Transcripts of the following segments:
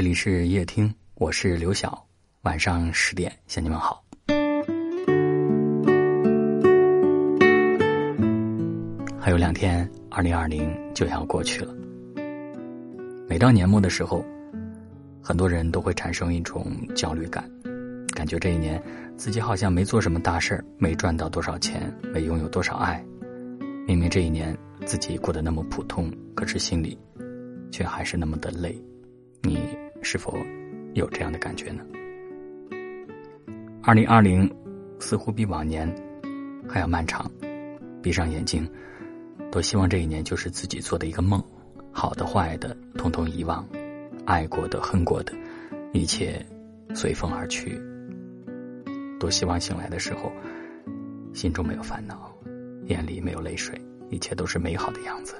这里是夜听，我是刘晓，晚上十点向你们好。还有两天，二零二零就要过去了。每到年末的时候，很多人都会产生一种焦虑感，感觉这一年自己好像没做什么大事儿，没赚到多少钱，没拥有多少爱。明明这一年自己过得那么普通，可是心里却还是那么的累。你是否有这样的感觉呢？二零二零似乎比往年还要漫长。闭上眼睛，多希望这一年就是自己做的一个梦，好的坏的统统遗忘，爱过的恨过的，一切随风而去。多希望醒来的时候，心中没有烦恼，眼里没有泪水，一切都是美好的样子，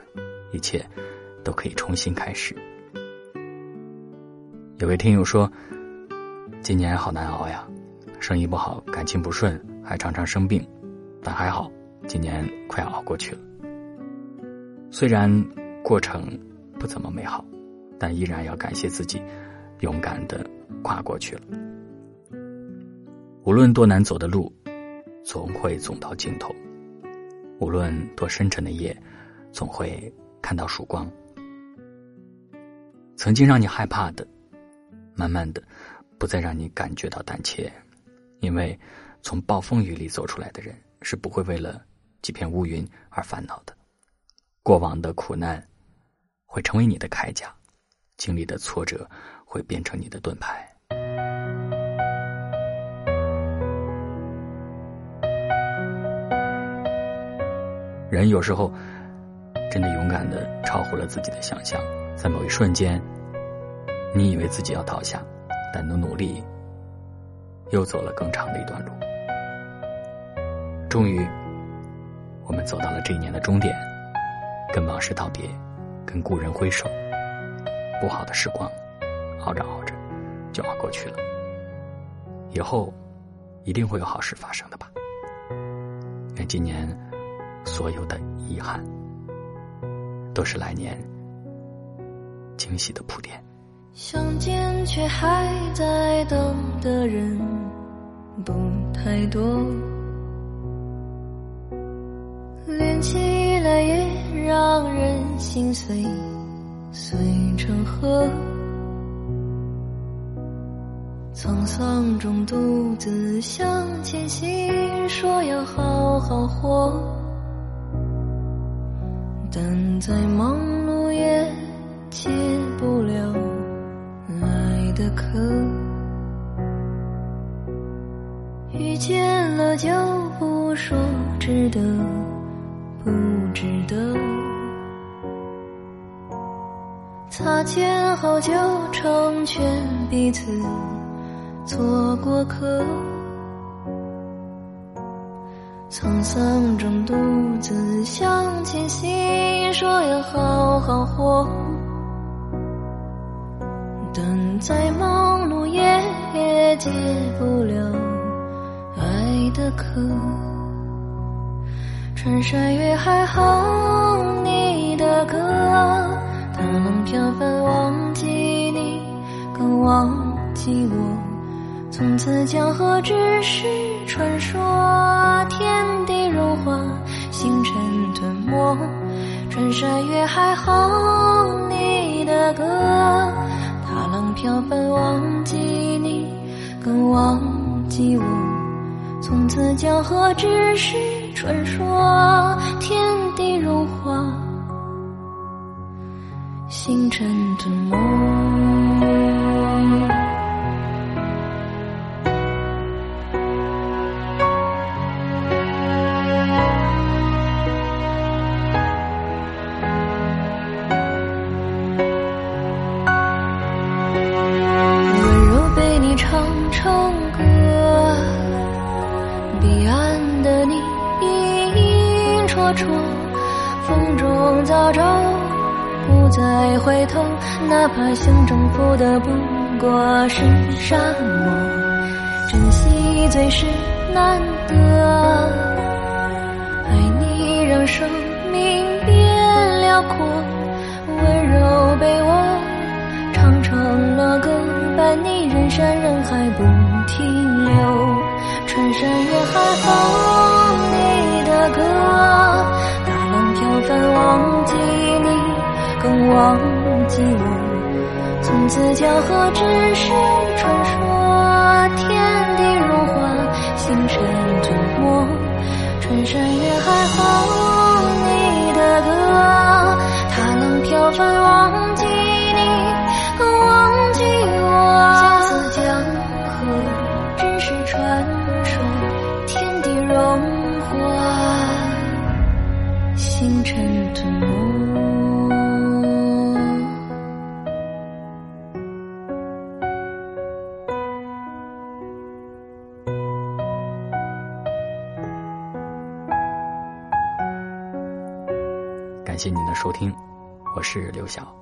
一切都可以重新开始。有位听友说，今年好难熬呀，生意不好，感情不顺，还常常生病，但还好，今年快要熬过去了。虽然过程不怎么美好，但依然要感谢自己，勇敢的跨过去了。无论多难走的路，总会走到尽头；无论多深沉的夜，总会看到曙光。曾经让你害怕的。慢慢的，不再让你感觉到胆怯，因为从暴风雨里走出来的人是不会为了几片乌云而烦恼的。过往的苦难会成为你的铠甲，经历的挫折会变成你的盾牌。人有时候真的勇敢的超乎了自己的想象，在某一瞬间。你以为自己要倒下，但努努力，又走了更长的一段路。终于，我们走到了这一年的终点，跟往事道别，跟故人挥手。不好的时光，熬着熬着，就熬过去了。以后，一定会有好事发生的吧。愿今年所有的遗憾，都是来年惊喜的铺垫。相见却还在等的人不太多，连起来也让人心碎，碎成河。沧桑中独自向前行，说要好好活，但再忙碌也解不了。的渴，遇见了就不说值得不值得，擦肩后就成全彼此做过客，沧桑中独自向前行，说要好好活。但再忙碌也解不了爱的渴。穿山越海哼你的歌，大浪飘翻忘记你，更忘记我。从此江河只是传说，天地融化，星辰吞没。穿山越海哼你的歌。飘翻，忘记你，更忘记我。从此江河只是传说，天地融化，星辰吞没。看得你影绰绰风中早朝，不再回头，哪怕想征服的不过是沙漠。珍惜最是难得，爱你让生命变辽阔，温柔被我唱成了歌。伴你人山人海不停留，穿山越海哼你的歌，大浪飘翻忘记你，更忘记我，从此江河只是传说，天地如画，星辰吞没，穿山感谢您的收听，我是刘晓。